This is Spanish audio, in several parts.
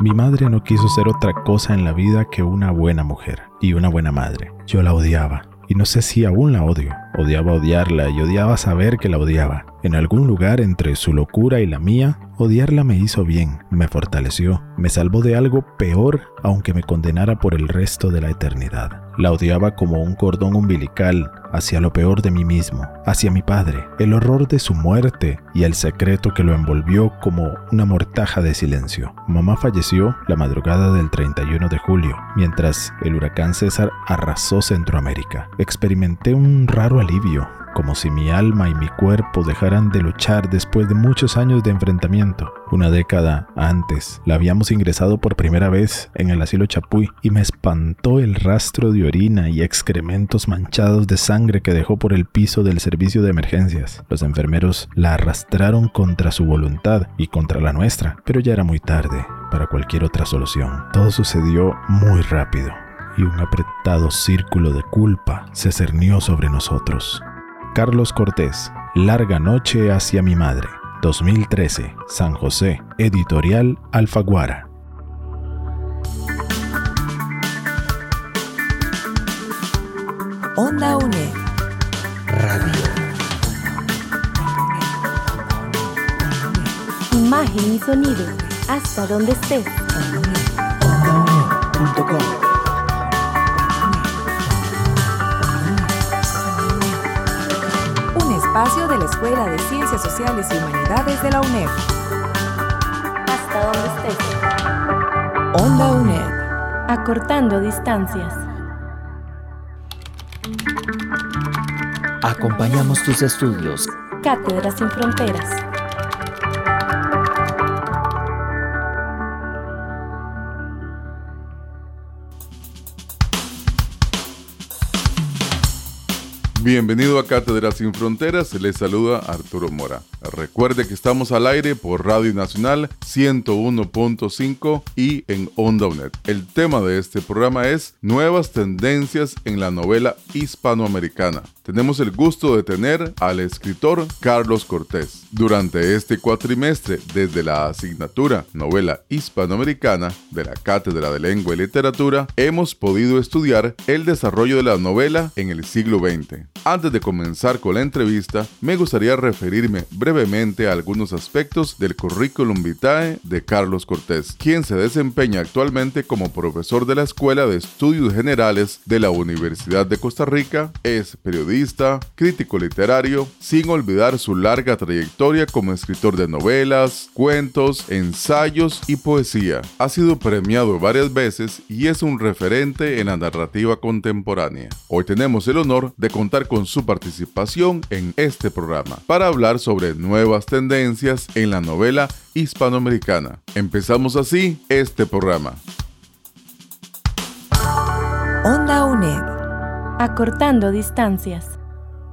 Mi madre no quiso ser otra cosa en la vida que una buena mujer y una buena madre. Yo la odiaba y no sé si aún la odio. Odiaba odiarla y odiaba saber que la odiaba. En algún lugar entre su locura y la mía, odiarla me hizo bien, me fortaleció, me salvó de algo peor aunque me condenara por el resto de la eternidad. La odiaba como un cordón umbilical hacia lo peor de mí mismo, hacia mi padre, el horror de su muerte y el secreto que lo envolvió como una mortaja de silencio. Mamá falleció la madrugada del 31 de julio, mientras el huracán César arrasó Centroamérica. Experimenté un raro alivio, como si mi alma y mi cuerpo dejaran de luchar después de muchos años de enfrentamiento. Una década antes la habíamos ingresado por primera vez en el asilo Chapuy y me espantó el rastro de orina y excrementos manchados de sangre que dejó por el piso del servicio de emergencias. Los enfermeros la arrastraron contra su voluntad y contra la nuestra, pero ya era muy tarde para cualquier otra solución. Todo sucedió muy rápido y un apretado círculo de culpa se cernió sobre nosotros. Carlos Cortés, Larga Noche hacia mi madre, 2013, San José, Editorial Alfaguara. Onda UNED. Radio. Imagen y sonido. Hasta donde estés. OndaUNED.com espacio de la Escuela de Ciencias Sociales y Humanidades de la UNED. Hasta donde estés. Onda UNED. Acortando distancias. Acompañamos tus estudios. Cátedras sin Fronteras. Bienvenido a Cátedra Sin Fronteras, les saluda Arturo Mora. Recuerde que estamos al aire por Radio Nacional 101.5 y en Onda UNED. El tema de este programa es Nuevas tendencias en la novela hispanoamericana. Tenemos el gusto de tener al escritor Carlos Cortés. Durante este cuatrimestre, desde la asignatura Novela Hispanoamericana de la Cátedra de Lengua y Literatura, hemos podido estudiar el desarrollo de la novela en el siglo XX. Antes de comenzar con la entrevista, me gustaría referirme brevemente a algunos aspectos del currículum vitae de Carlos Cortés, quien se desempeña actualmente como profesor de la Escuela de Estudios Generales de la Universidad de Costa Rica, es periodista, crítico literario, sin olvidar su larga trayectoria como escritor de novelas, cuentos, ensayos y poesía. Ha sido premiado varias veces y es un referente en la narrativa contemporánea. Hoy tenemos el honor de contar con su participación en este programa para hablar sobre nuevas tendencias en la novela hispanoamericana. Empezamos así este programa. Onda UNED. Acortando distancias.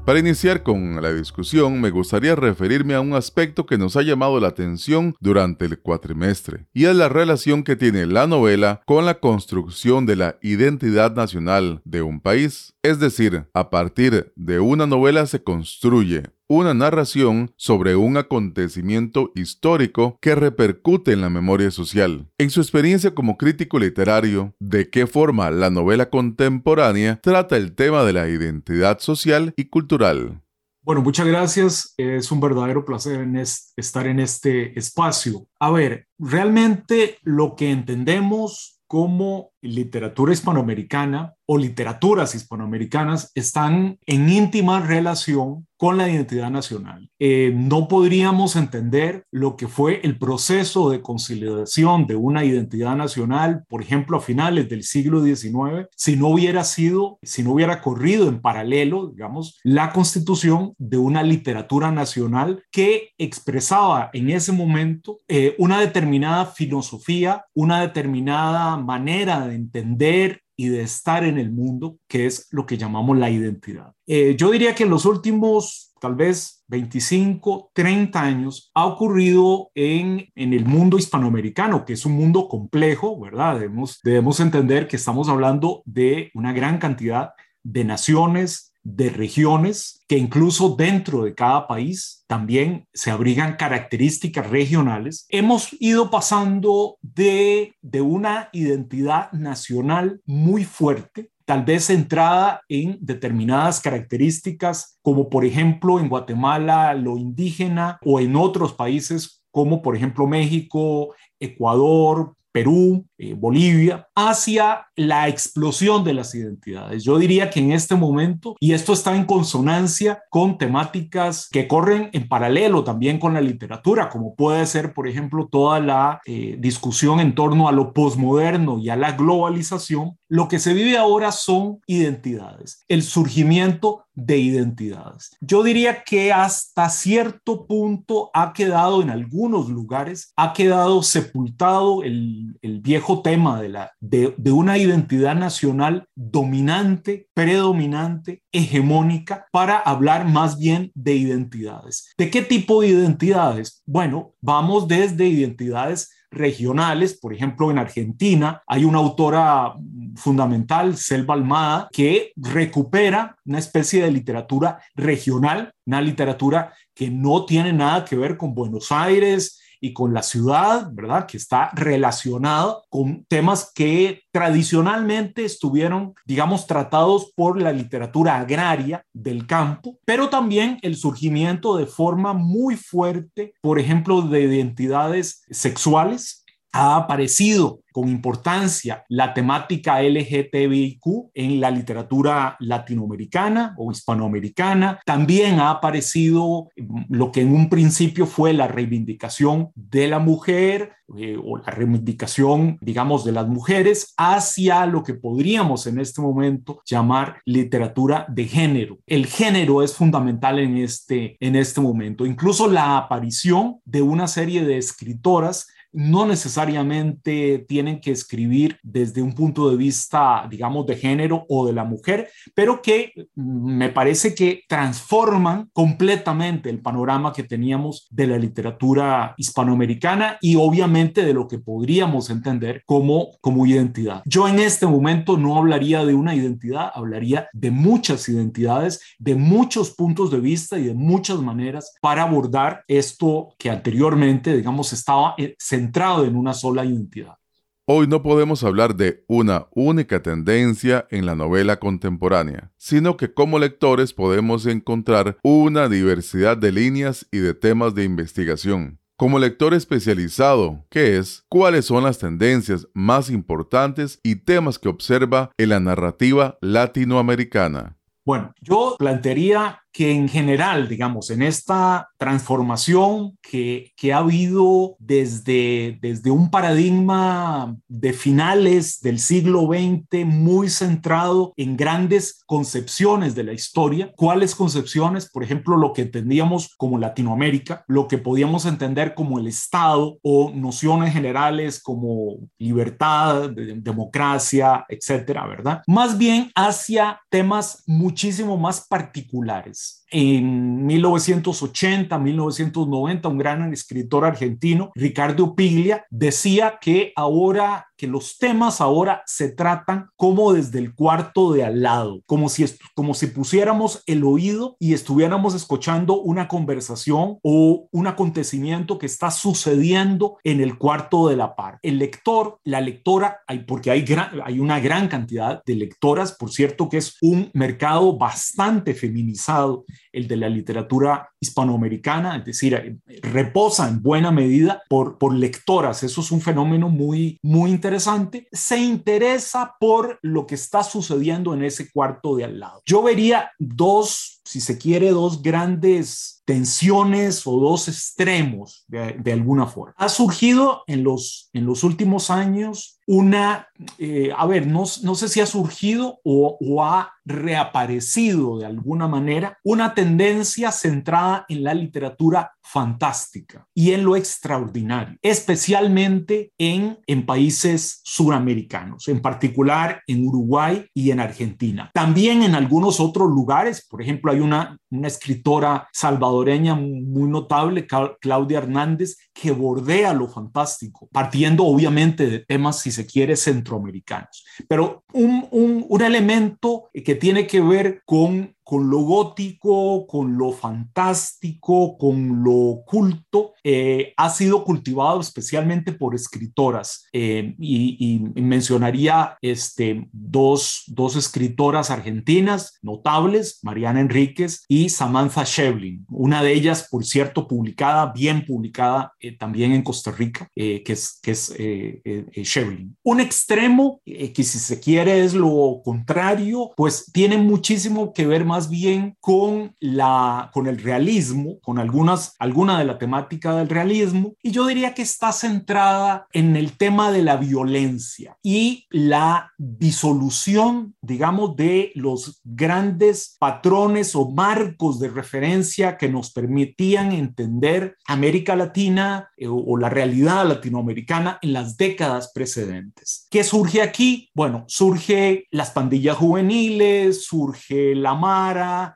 Para iniciar con la discusión, me gustaría referirme a un aspecto que nos ha llamado la atención durante el cuatrimestre, y es la relación que tiene la novela con la construcción de la identidad nacional de un país. Es decir, a partir de una novela se construye una narración sobre un acontecimiento histórico que repercute en la memoria social. En su experiencia como crítico literario, ¿de qué forma la novela contemporánea trata el tema de la identidad social y cultural? Bueno, muchas gracias. Es un verdadero placer estar en este espacio. A ver, realmente lo que entendemos como literatura hispanoamericana o literaturas hispanoamericanas están en íntima relación con la identidad nacional. Eh, no podríamos entender lo que fue el proceso de conciliación de una identidad nacional, por ejemplo, a finales del siglo XIX, si no hubiera sido, si no hubiera corrido en paralelo, digamos, la constitución de una literatura nacional que expresaba en ese momento eh, una determinada filosofía, una determinada manera de entender y de estar en el mundo, que es lo que llamamos la identidad. Eh, yo diría que en los últimos, tal vez 25, 30 años, ha ocurrido en, en el mundo hispanoamericano, que es un mundo complejo, ¿verdad? Debemos, debemos entender que estamos hablando de una gran cantidad de naciones, de regiones que incluso dentro de cada país también se abrigan características regionales, hemos ido pasando de, de una identidad nacional muy fuerte tal vez centrada en determinadas características, como por ejemplo en Guatemala lo indígena o en otros países como por ejemplo México, Ecuador, Perú, eh, Bolivia, hacia la explosión de las identidades. Yo diría que en este momento, y esto está en consonancia con temáticas que corren en paralelo también con la literatura, como puede ser, por ejemplo, toda la eh, discusión en torno a lo posmoderno y a la globalización, lo que se vive ahora son identidades, el surgimiento de identidades. Yo diría que hasta cierto punto ha quedado en algunos lugares, ha quedado sepultado el, el viejo tema de, la, de, de una identidad nacional dominante, predominante, hegemónica, para hablar más bien de identidades. ¿De qué tipo de identidades? Bueno, vamos desde identidades regionales. Por ejemplo, en Argentina hay una autora fundamental, Selva Almada, que recupera una especie de literatura regional, una literatura que no tiene nada que ver con Buenos Aires, y con la ciudad, ¿verdad? Que está relacionado con temas que tradicionalmente estuvieron, digamos, tratados por la literatura agraria del campo, pero también el surgimiento de forma muy fuerte, por ejemplo, de identidades sexuales, ha aparecido con importancia la temática LGTBIQ en la literatura latinoamericana o hispanoamericana. También ha aparecido lo que en un principio fue la reivindicación de la mujer eh, o la reivindicación, digamos, de las mujeres hacia lo que podríamos en este momento llamar literatura de género. El género es fundamental en este, en este momento. Incluso la aparición de una serie de escritoras no necesariamente tienen que escribir desde un punto de vista, digamos, de género o de la mujer, pero que me parece que transforman completamente el panorama que teníamos de la literatura hispanoamericana y obviamente de lo que podríamos entender como, como identidad. Yo en este momento no hablaría de una identidad, hablaría de muchas identidades, de muchos puntos de vista y de muchas maneras para abordar esto que anteriormente, digamos, estaba centrado centrado en una sola identidad. Hoy no podemos hablar de una única tendencia en la novela contemporánea, sino que como lectores podemos encontrar una diversidad de líneas y de temas de investigación. Como lector especializado, ¿qué es? ¿Cuáles son las tendencias más importantes y temas que observa en la narrativa latinoamericana? Bueno, yo plantearía que en general, digamos, en esta transformación que, que, ha habido desde, desde un paradigma de finales del siglo XX muy centrado en grandes concepciones de la historia, ¿cuáles concepciones? Por ejemplo, lo que entendíamos como Latinoamérica, lo que podíamos entender como el Estado o nociones generales como libertad, democracia, etcétera, ¿verdad? Más bien hacia temas muchísimo más particulares that's en 1980, 1990, un gran escritor argentino, Ricardo Piglia, decía que ahora que los temas ahora se tratan como desde el cuarto de al lado, como si, como si pusiéramos el oído y estuviéramos escuchando una conversación o un acontecimiento que está sucediendo en el cuarto de la par. El lector, la lectora, hay, porque hay, hay una gran cantidad de lectoras, por cierto que es un mercado bastante feminizado, el de la literatura hispanoamericana, es decir, reposa en buena medida por, por lectoras. Eso es un fenómeno muy, muy interesante se interesa por lo que está sucediendo en ese cuarto de al lado. Yo vería dos, si se quiere, dos grandes tensiones o dos extremos de, alguna forma. Ha surgido en los, en los últimos años una, eh, a ver, no, no, sé si ha surgido o, o, ha reaparecido de alguna manera una tendencia centrada en la literatura fantástica y en lo extraordinario, especialmente en, en países suramericanos, en particular en Uruguay y en Argentina. También en algunos otros lugares, por ejemplo, hay una, una escritora salvadoreña muy notable, Claudia Hernández, que bordea lo fantástico, partiendo obviamente de temas, si se quiere, centroamericanos. Pero un, un, un elemento que tiene que ver con con lo gótico, con lo fantástico, con lo oculto, eh, ha sido cultivado especialmente por escritoras. Eh, y, mencionaría este, dos, dos escritoras argentinas notables, Mariana Enríquez y Samantha Shevlin. Una de ellas, por cierto, publicada, bien publicada eh, también en Costa Rica, que es, que es Shevlin. Un extremo, que si se quiere es lo contrario, pues tiene muchísimo que ver más bien con, la, con el realismo, con algunas, alguna de la temática del realismo, y yo diría que está centrada en el tema de la violencia y la disolución, digamos, de los grandes patrones o marcos de referencia que nos permitían entender América Latina eh, o la realidad latinoamericana en las décadas precedentes. ¿Qué surge aquí? Bueno, surge las pandillas juveniles, surge la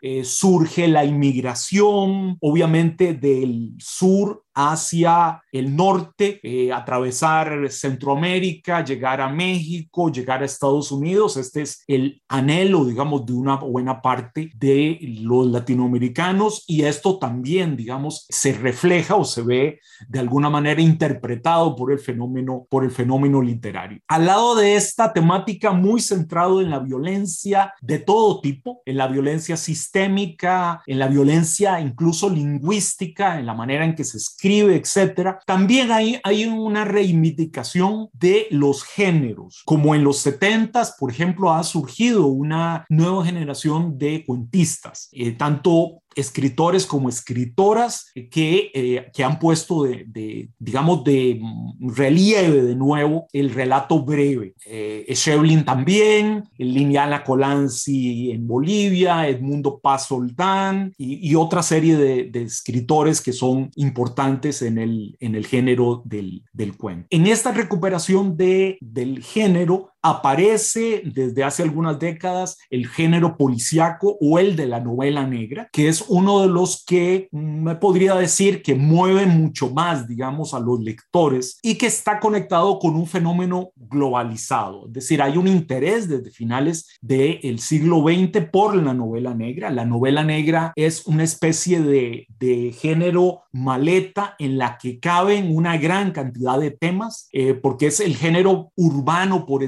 Eh, surge la inmigración, obviamente del sur hacia el norte, eh, atravesar Centroamérica, llegar a México, llegar a Estados Unidos. Este es el anhelo, digamos, de una buena parte de los latinoamericanos y esto también, digamos, se refleja o se ve de alguna manera interpretado por el fenómeno, por el fenómeno literario. Al lado de esta temática muy centrado en la violencia de todo tipo, en la violencia sistémica, en la violencia incluso lingüística, en la manera en que se escribe, escribe, etcétera. También hay, hay una reivindicación de los géneros, como en los 70 por ejemplo, ha surgido una nueva generación de cuentistas, eh, tanto escritores como escritoras que, eh, que han puesto de, digamos, de relieve de nuevo el relato breve. Eh, Shevlin también, Liliana Colanzi en Bolivia, Edmundo Paz Soldán y, y otra serie de, de, escritores que son importantes en el, en el género del, del cuento. En esta recuperación de, del género, aparece desde hace algunas décadas el género policíaco o el de la novela negra, que es uno de los que me podría decir que mueve mucho más, digamos, a los lectores y que está conectado con un fenómeno globalizado. Es decir, hay un interés desde finales del siglo XX por la novela negra. La novela negra es una especie de, de género maleta en la que caben una gran cantidad de temas, eh, porque es el género urbano por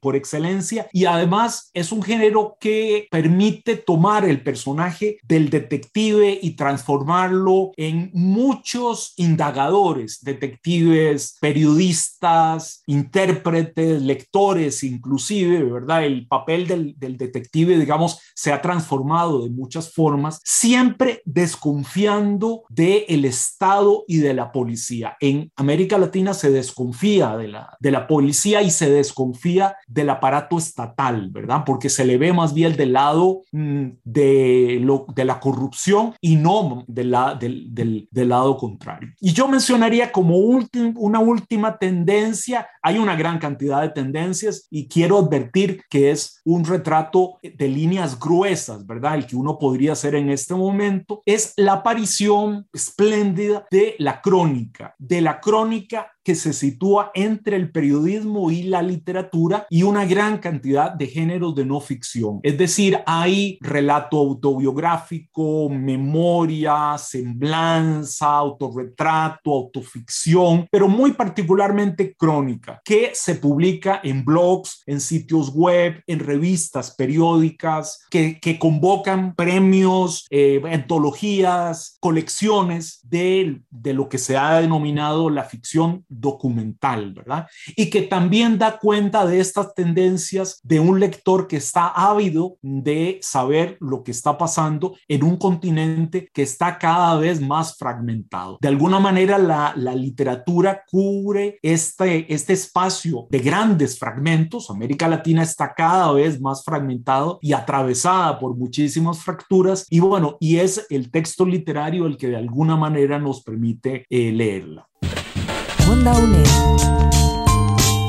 por excelencia y además es un género que permite tomar el personaje del detective y transformarlo en muchos indagadores, detectives, periodistas, intérpretes, lectores inclusive, ¿verdad? El papel del, del detective, digamos, se ha transformado de muchas formas, siempre desconfiando del el Estado y de la policía. En América Latina se desconfía de la, de la policía y se desconfía del aparato estatal, ¿verdad? Porque se le ve más bien del lado mm, de, lo, de la corrupción y no del, del, del, lado contrario. Y yo mencionaría como una última tendencia, hay una gran cantidad de tendencias y quiero advertir que es un retrato de líneas gruesas, ¿verdad? El que uno podría hacer en este momento es la aparición espléndida de la crónica, de la crónica que se sitúa entre el periodismo y la literatura y una gran cantidad de géneros de no ficción. Es decir, hay relato autobiográfico, memoria, semblanza, autorretrato, autoficción, pero muy particularmente crónica, que se publica en blogs, en sitios web, en revistas periódicas, que, que convocan premios, eh, antologías, colecciones de, de lo que se ha denominado la ficción documental, ¿verdad? Y que también da cuenta de estas tendencias de un lector que está ávido de saber lo que está pasando en un continente que está cada vez más fragmentado. De alguna manera, la, la literatura cubre este, este espacio de grandes fragmentos. América Latina está cada vez más fragmentado y atravesada por muchísimas fracturas. Y bueno, y es el texto literario el que de alguna manera nos permite eh, leerla.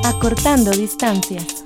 Acortando distancias.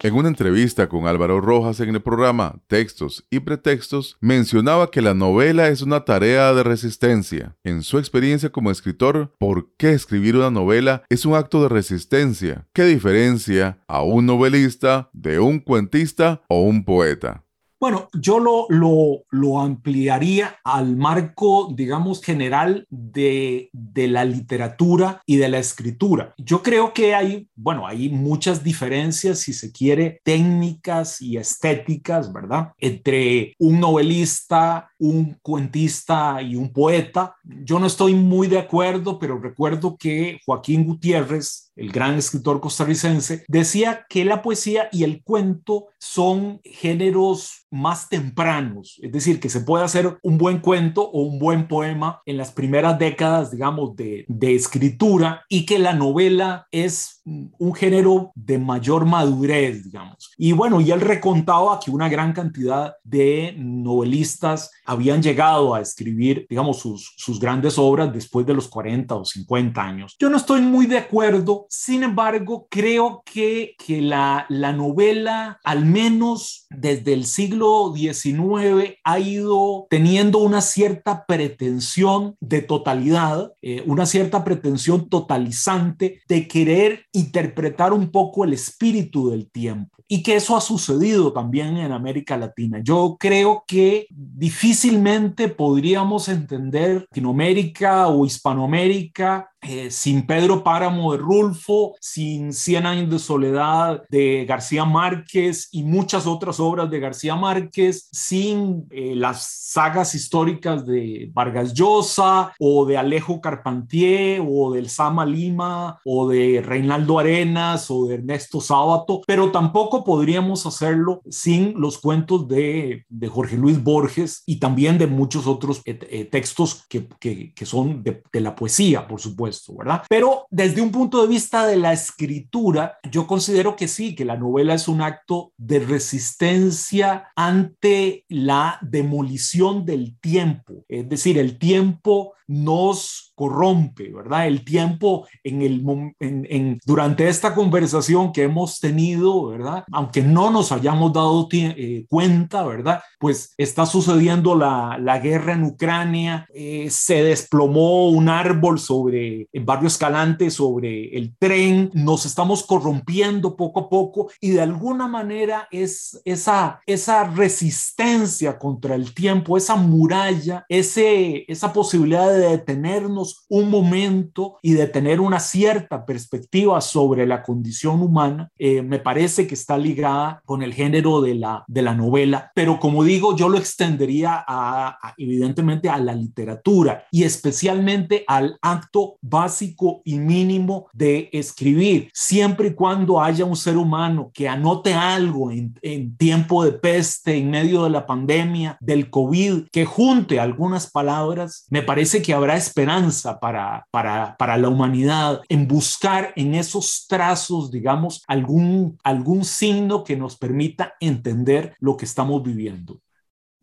En una entrevista con Álvaro Rojas en el programa Textos y Pretextos, mencionaba que la novela es una tarea de resistencia. En su experiencia como escritor, ¿por qué escribir una novela es un acto de resistencia? ¿Qué diferencia a un novelista de un cuentista o un poeta? Bueno, yo lo, lo, lo ampliaría al marco, digamos, general de, de, la literatura y de la escritura. Yo creo que hay, bueno, hay muchas diferencias, si se quiere, técnicas y estéticas, ¿verdad? Entre un novelista, un cuentista y un poeta. Yo no estoy muy de acuerdo, pero recuerdo que Joaquín Gutiérrez, el gran escritor costarricense, decía que la poesía y el cuento son géneros más tempranos, es decir, que se puede hacer un buen cuento o un buen poema en las primeras décadas, digamos, de, de escritura y que la novela es un género de mayor madurez, digamos. Y bueno, y él recontaba que una gran cantidad de novelistas habían llegado a escribir, digamos, sus, sus grandes obras después de los 40 o 50 años. Yo no estoy muy de acuerdo, sin embargo, creo que, que la, la novela, al menos desde el siglo XIX, ha ido teniendo una cierta pretensión de totalidad, eh, una cierta pretensión totalizante de querer interpretar un poco el espíritu del tiempo y que eso ha sucedido también en América Latina. Yo creo que difícilmente podríamos entender Latinoamérica o Hispanoamérica eh, sin Pedro Páramo de Rulfo, sin Cien años de soledad de García Márquez y muchas otras obras de García Márquez, sin eh, las sagas históricas de Vargas Llosa o de Alejo Carpentier o del Sama Lima o de Reinaldo Arenas o de Ernesto Sábato, pero tampoco podríamos hacerlo sin los cuentos de, de Jorge Luis Borges y también de muchos otros eh, textos que, que, que son de, de la poesía, por supuesto. ¿Verdad? Pero desde un punto de vista de la escritura, yo considero que sí, que la novela es un acto de resistencia ante la demolición del tiempo. Es decir, el tiempo nos corrompe, ¿verdad? El tiempo en el, en, durante esta conversación que hemos tenido, ¿verdad? Aunque no nos hayamos dado eh, cuenta, ¿verdad? Pues está sucediendo la, guerra en Ucrania, eh, se desplomó un árbol sobre el barrio Escalante, sobre el tren, nos estamos corrompiendo poco a poco y de alguna manera es esa, resistencia contra el tiempo, esa muralla, esa posibilidad de detenernos un momento y de tener una cierta perspectiva sobre la condición humana, eh, me parece que está ligada con el género de la, de la novela. Pero como digo, yo lo extendería a, evidentemente a la literatura y especialmente al acto básico y mínimo de escribir, siempre y cuando haya un ser humano que anote algo en, en tiempo de peste, en medio de la pandemia, del COVID, que junte algunas palabras, me parece que habrá esperanza para, para, para la humanidad en buscar en esos trazos, digamos, algún, algún signo que nos permita entender lo que estamos viviendo.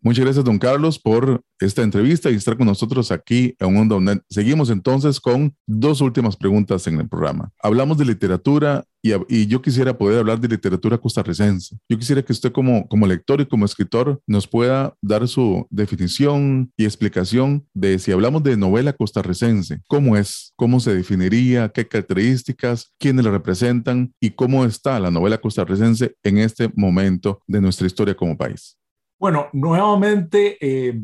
Muchas gracias, don Carlos, por esta entrevista y estar con nosotros aquí en Mundo Seguimos entonces con dos últimas preguntas en el programa. Hablamos de literatura y, y, yo quisiera poder hablar de literatura costarricense. Yo quisiera que usted como, como lector y como escritor nos pueda dar su definición y explicación de si hablamos de novela costarricense, cómo es, cómo se definiría, qué características, quiénes la representan y cómo está la novela costarricense en este momento de nuestra historia como país. Bueno, nuevamente eh,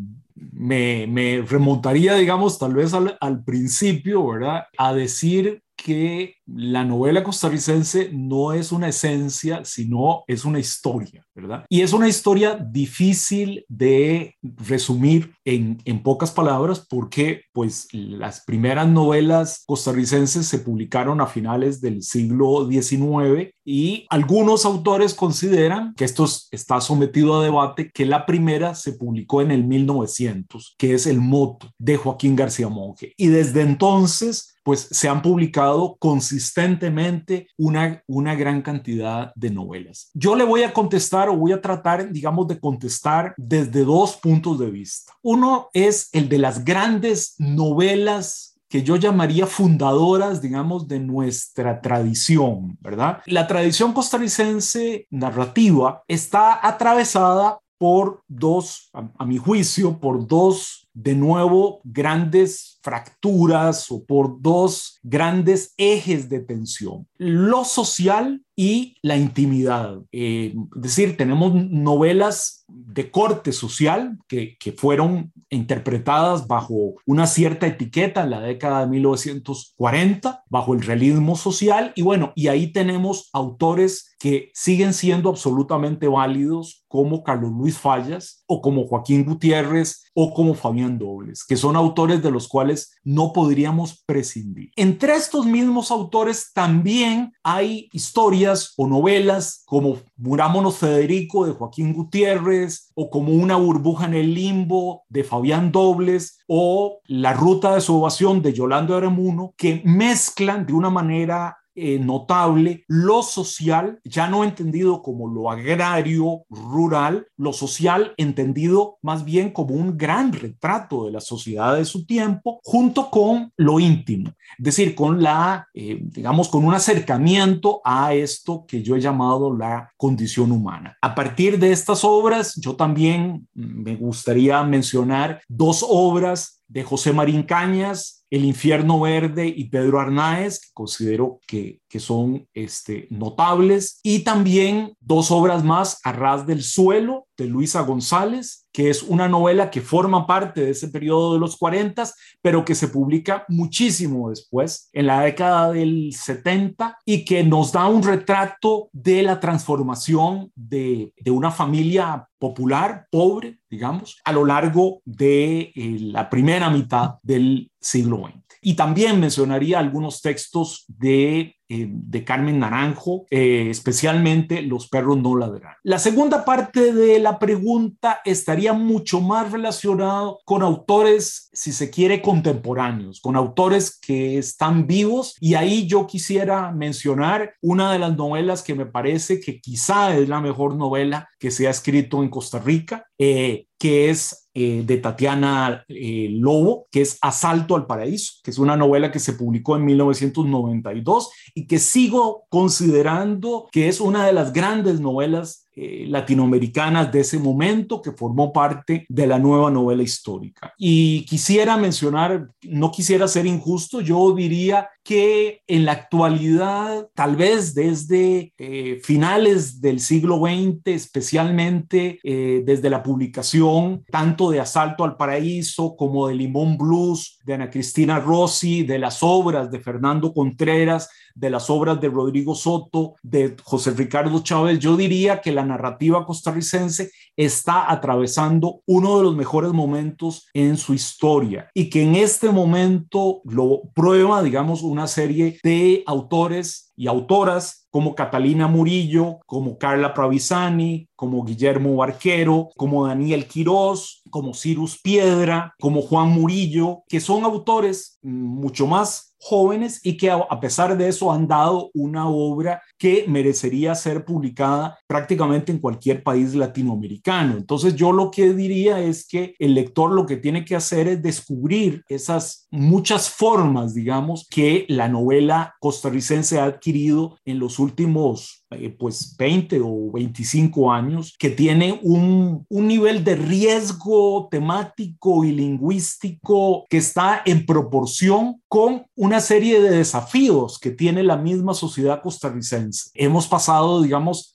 me, me, remontaría, digamos, tal vez al, al, principio, ¿verdad? A decir que la novela costarricense no es una esencia, sino es una historia, ¿verdad? Y es una historia difícil de resumir en, en pocas palabras porque pues las primeras novelas costarricenses se publicaron a finales del siglo XIX y algunos autores consideran que esto está sometido a debate, que la primera se publicó en el 1900, que es El Moto de Joaquín García Monge. Y desde entonces pues se han publicado consistentemente una, una gran cantidad de novelas. Yo le voy a contestar o voy a tratar, digamos, de contestar desde dos puntos de vista. Uno es el de las grandes novelas que yo llamaría fundadoras, digamos, de nuestra tradición, ¿verdad? La tradición costarricense narrativa está atravesada por dos, a, a mi juicio, por dos de nuevo grandes fracturas o por dos grandes ejes de tensión, lo social y la intimidad. Eh, es decir, tenemos novelas de corte social que, que, fueron interpretadas bajo una cierta etiqueta en la década de 1940, bajo el realismo social. Y bueno, y ahí tenemos autores que siguen siendo absolutamente válidos como Carlos Luis Fallas o como Joaquín Gutiérrez o como Fabián Dobles, que son autores de los cuales no podríamos prescindir. Entre estos mismos autores también hay historias o novelas como Murámonos Federico de Joaquín Gutiérrez o como Una burbuja en el limbo de Fabián Dobles o La ruta de su ovación de Yolando Aramuno que mezclan de una manera eh, notable lo social, ya no entendido como lo agrario, rural, lo social entendido más bien como un gran retrato de la sociedad de su tiempo, junto con lo íntimo, es decir, con la, eh, digamos, con un acercamiento a esto que yo he llamado la condición humana. A partir de estas obras, yo también me gustaría mencionar dos obras de José Marín Cañas, el Infierno Verde y Pedro Arnáez, que considero que, que son este, notables, y también dos obras más, Arras del Suelo, de Luisa González, que es una novela que forma parte de ese periodo de los 40, pero que se publica muchísimo después, en la década del 70, y que nos da un retrato de la transformación de, de una familia popular, pobre, digamos, a lo largo de eh, la primera mitad del siglo XX. Y también mencionaría algunos textos de eh, de Carmen Naranjo, eh, especialmente Los perros no ladran. La segunda parte de la pregunta estaría mucho más relacionado con autores, si se quiere, contemporáneos, con autores que están vivos y ahí yo quisiera mencionar una de las novelas que me parece que quizá es la mejor novela que se ha escrito en Costa Rica, eh, que es de Tatiana Lobo, que es Asalto al Paraíso, que es una novela que se publicó en 1992 y que sigo considerando que es una de las grandes novelas eh, latinoamericanas de ese momento que formó parte de la nueva novela histórica. Y quisiera mencionar, no quisiera ser injusto, yo diría que en la actualidad, tal vez desde eh, finales del siglo XX, especialmente eh, desde la publicación tanto de Asalto al Paraíso como de Limón Blues, de Ana Cristina Rossi, de las obras de Fernando Contreras, de las obras de Rodrigo Soto, de José Ricardo Chávez, yo diría que la narrativa costarricense está atravesando uno de los mejores momentos en su historia y que en este momento lo prueba, digamos, una serie de autores y autoras como Catalina Murillo, como Carla Pravisani, como Guillermo Barquero, como Daniel Quirós, como Cirus Piedra, como Juan Murillo, que son autores mucho más jóvenes y que a pesar de eso han dado una obra que merecería ser publicada prácticamente en cualquier país latinoamericano. Entonces yo lo que diría es que el lector lo que tiene que hacer es descubrir esas muchas formas, digamos, que la novela costarricense ha adquirido en los últimos últimos eh, pues 20 o 25 años, que tiene un, un nivel de riesgo temático y lingüístico que está en proporción con una serie de desafíos que tiene la misma sociedad costarricense. Hemos pasado, digamos,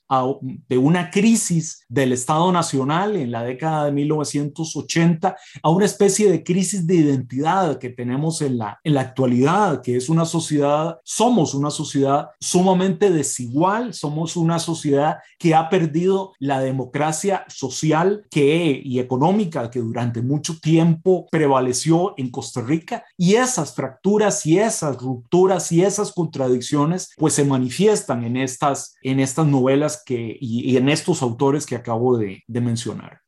de una crisis del Estado Nacional en la década de 1980 a una especie de crisis de identidad que tenemos en la, en la actualidad, que es una sociedad, somos una sociedad sumamente desigual, somos una sociedad que ha perdido la democracia social que, y económica que durante mucho tiempo prevaleció en Costa Rica y esas fracturas y esas rupturas y esas contradicciones pues se manifiestan en estas, en estas novelas que, y, en estos autores que acabo de, de mencionar.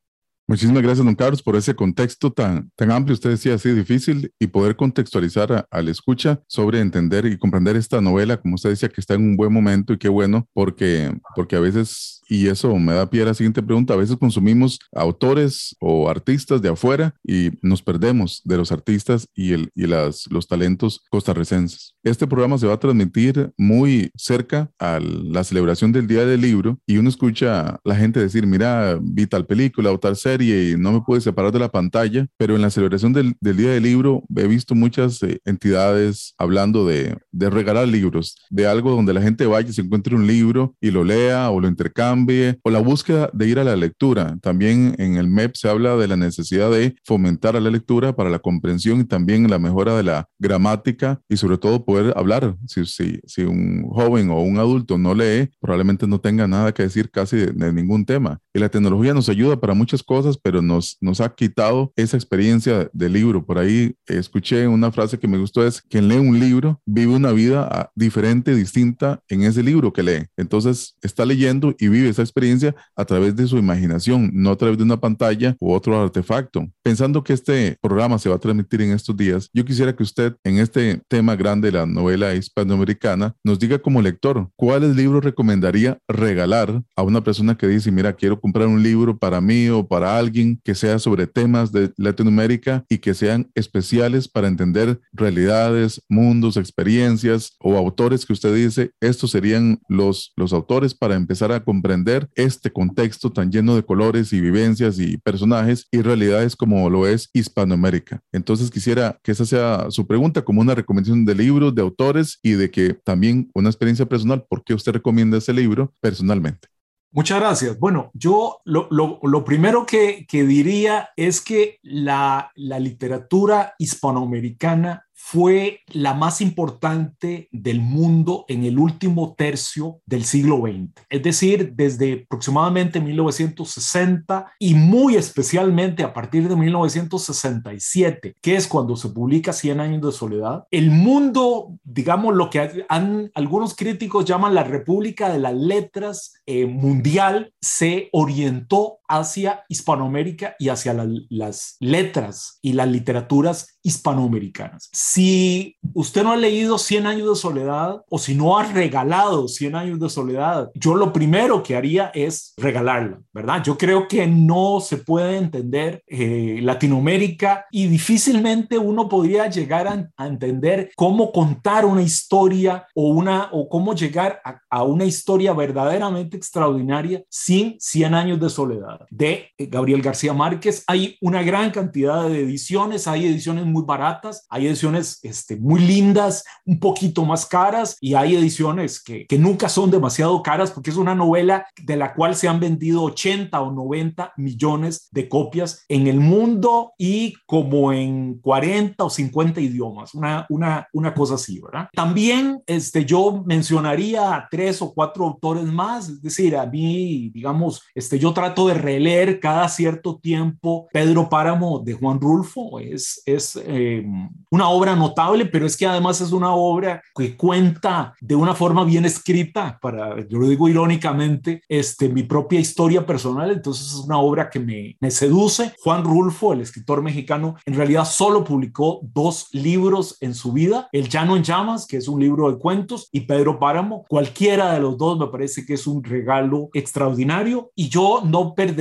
Muchísimas gracias, don Carlos, por ese contexto tan, tan amplio. Usted decía así difícil y poder contextualizar al escucha sobre entender y comprender esta novela, como usted decía, que está en un buen momento y qué bueno, porque, porque a veces y eso me da pie a la siguiente pregunta. A veces consumimos autores o artistas de afuera y nos perdemos de los artistas y, el, y las, los talentos costarricenses. Este programa se va a transmitir muy cerca a la celebración del Día del Libro y uno escucha a la gente decir, mira, vi tal película o tal serie serie y no me pude separar de la pantalla, pero en la celebración del, Día del Libro he visto muchas eh, entidades hablando de, de, regalar libros, de algo donde la gente vaya y se encuentre un libro y lo lea o lo intercambie, o la búsqueda de ir a la lectura. También en el MEP se habla de la necesidad de fomentar a la lectura para la comprensión y también la mejora de la gramática y sobre todo poder hablar. Si, si, si un joven o un adulto no lee, probablemente no tenga nada que decir casi de, ningún tema. Y la tecnología nos ayuda para muchas cosas, pero nos, nos ha quitado esa experiencia del libro. Por ahí escuché una frase que me gustó, es, quien lee un libro vive una vida ah, diferente, distinta en ese libro que lee. Entonces está leyendo y vive esa experiencia a través de su imaginación, no a través de una pantalla u otro artefacto. Pensando que este programa se va a transmitir en estos días, yo quisiera que usted en este tema grande de la novela hispanoamericana nos diga como lector cuáles libros recomendaría regalar a una persona que dice, mira, quiero comprar un libro para mí o para alguien que sea sobre temas de Latinoamérica y que sean especiales para entender realidades, mundos, experiencias o autores que usted dice, estos serían los, los autores para empezar a comprender este contexto tan lleno de colores y vivencias y personajes y realidades como lo es Hispanoamérica. Entonces quisiera que esa sea su pregunta como una recomendación de libros, de autores y de que también una experiencia personal, ¿por qué usted recomienda ese libro personalmente? Muchas gracias. Bueno, yo lo, lo, primero que, que, diría es que la, la literatura hispanoamericana fue la más importante del mundo en el último tercio del siglo XX, es decir, desde aproximadamente 1960 y muy especialmente a partir de 1967, que es cuando se publica Cien años de soledad. El mundo, digamos, lo que algunos críticos llaman la República de las Letras eh, Mundial, se orientó hacia Hispanoamérica y hacia las letras y las literaturas hispanoamericanas. Si usted no ha leído 100 años de soledad o si no ha regalado 100 años de soledad, yo lo primero que haría es regalarla, ¿verdad? Yo creo que no se puede entender eh, Latinoamérica y difícilmente uno podría llegar a, entender cómo contar una historia o, una, o cómo llegar a, a una historia verdaderamente extraordinaria sin 100 años de soledad de Gabriel García Márquez. Hay una gran cantidad de ediciones, hay ediciones muy baratas, hay ediciones este, muy lindas, un poquito más caras y hay ediciones que, que nunca son demasiado caras porque es una novela de la cual se han vendido 80 o 90 millones de copias en el mundo y como en 40 o 50 idiomas, una, una, una cosa así, ¿verdad? También este, yo mencionaría a tres o cuatro autores más, es decir, a mí, digamos, este, yo trato de leer cada cierto tiempo Pedro Páramo de Juan Rulfo. Es, es eh, una obra notable, pero es que además es una obra que cuenta de una forma bien escrita, para, yo lo digo irónicamente, este, mi propia historia personal. Entonces es una obra que me, me seduce. Juan Rulfo, el escritor mexicano, en realidad solo publicó dos libros en su vida, El Llano en Llamas, que es un libro de cuentos, y Pedro Páramo. Cualquiera de los dos me parece que es un regalo extraordinario y yo no perdería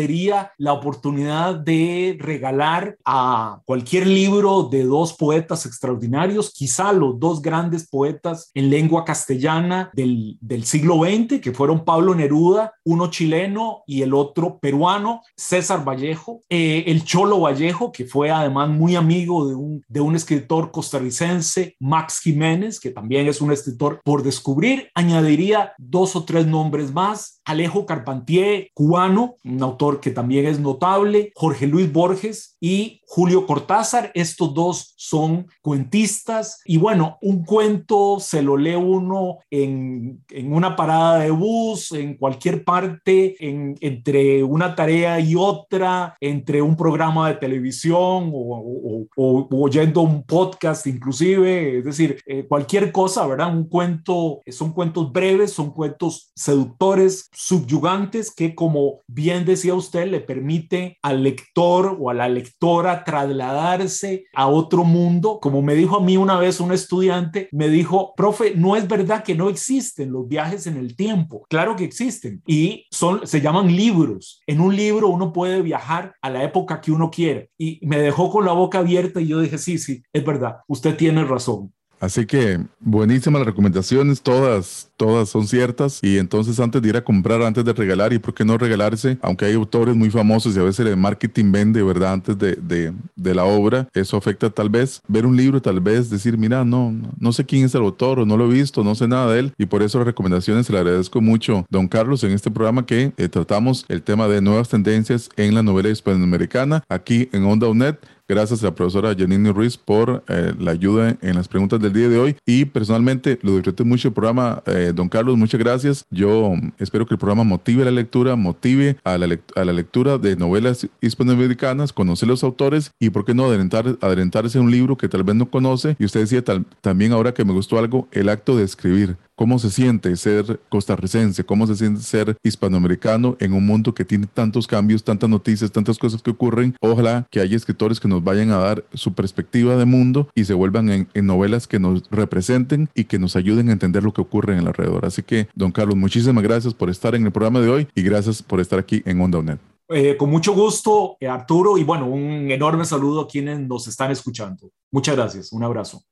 la oportunidad de regalar a cualquier libro de dos poetas extraordinarios, quizá los dos grandes poetas en lengua castellana del, del siglo XX, que fueron Pablo Neruda, uno chileno y el otro peruano, César Vallejo, eh, el Cholo Vallejo, que fue además muy amigo de un, de un escritor costarricense, Max Jiménez, que también es un escritor por descubrir. Añadiría dos o tres nombres más, Alejo Carpentier, cubano, un autor que también es notable, Jorge Luis Borges y Julio Cortázar. Estos dos son cuentistas y bueno, un cuento se lo lee uno en, en una parada de bus, en cualquier parte, en, entre una tarea y otra, entre un programa de televisión o, o, oyendo un podcast inclusive, es decir, eh, cualquier cosa, ¿verdad? Un cuento, son cuentos breves, son cuentos seductores, subyugantes, que como bien decía usted, le permite al lector o a la lectora trasladarse a otro mundo. Como me dijo a mí una vez un estudiante, me dijo, profe, no es verdad que no existen los viajes en el tiempo. Claro que existen y son, se llaman libros. En un libro uno puede viajar a la época que uno quiere. Y me dejó con la boca abierta y yo dije, sí, sí, es verdad, usted tiene razón. Así que buenísimas las recomendaciones, todas, todas son ciertas. Y entonces antes de ir a comprar, antes de regalar, y por qué no regalarse, aunque hay autores muy famosos y a veces el marketing vende, ¿verdad? Antes de, de, la obra, eso afecta tal vez ver un libro, tal vez decir, mira, no, no sé quién es el autor o no lo he visto, no sé nada de él. Y por eso las recomendaciones se le agradezco mucho, don Carlos, en este programa que eh, tratamos el tema de nuevas tendencias en la novela hispanoamericana aquí en Onda UNED. Gracias a la profesora Janine Ruiz por eh, la ayuda en las preguntas del día de hoy. Y personalmente lo disfruté mucho el programa. Eh, don Carlos, muchas gracias. Yo espero que el programa motive la lectura, motive a la, a la lectura de novelas hispanoamericanas, conocer los autores y, ¿por qué no, adelantar, adelantarse a un libro que tal vez no conoce? Y usted decía también ahora que me gustó algo, el acto de escribir cómo se siente ser costarricense, cómo se siente ser hispanoamericano en un mundo que tiene tantos cambios, tantas noticias, tantas cosas que ocurren. Ojalá que haya escritores que nos vayan a dar su perspectiva de mundo y se vuelvan en, novelas que nos representen y que nos ayuden a entender lo que ocurre en el alrededor. Así que, don Carlos, muchísimas gracias por estar en el programa de hoy y gracias por estar aquí en Onda UNED. Eh, con mucho gusto, eh, Arturo, y bueno, un enorme saludo a quienes nos están escuchando. Muchas gracias, un abrazo.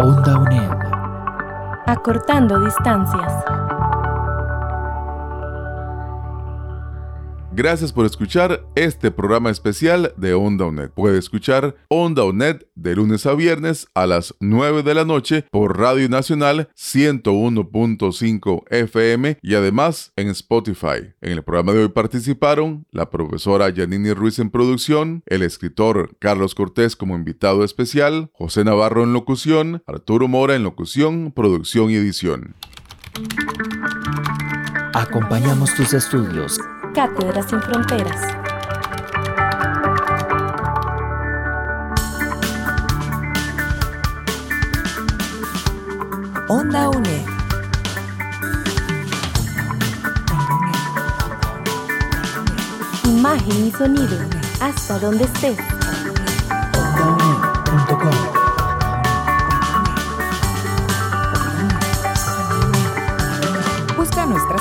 Onda UNED. Acortando distancias. Gracias por escuchar este programa especial de Onda UNED. Puede escuchar Onda UNED de lunes a viernes a las 9 de la noche por Radio Nacional 101.5 FM y además en Spotify. En el programa de hoy participaron la profesora Yanini Ruiz en producción, el escritor Carlos Cortés como invitado especial, José Navarro en locución, Arturo Mora en locución, producción y edición. Acompañamos tus estudios Cátedras sin Fronteras. Onda UNE. Imagen y sonido. Hasta donde estés.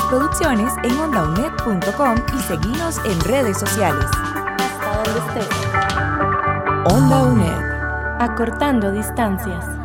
Producciones en ondaunet.com y seguimos en redes sociales. Hasta donde estés. Onda UNED. Acortando distancias.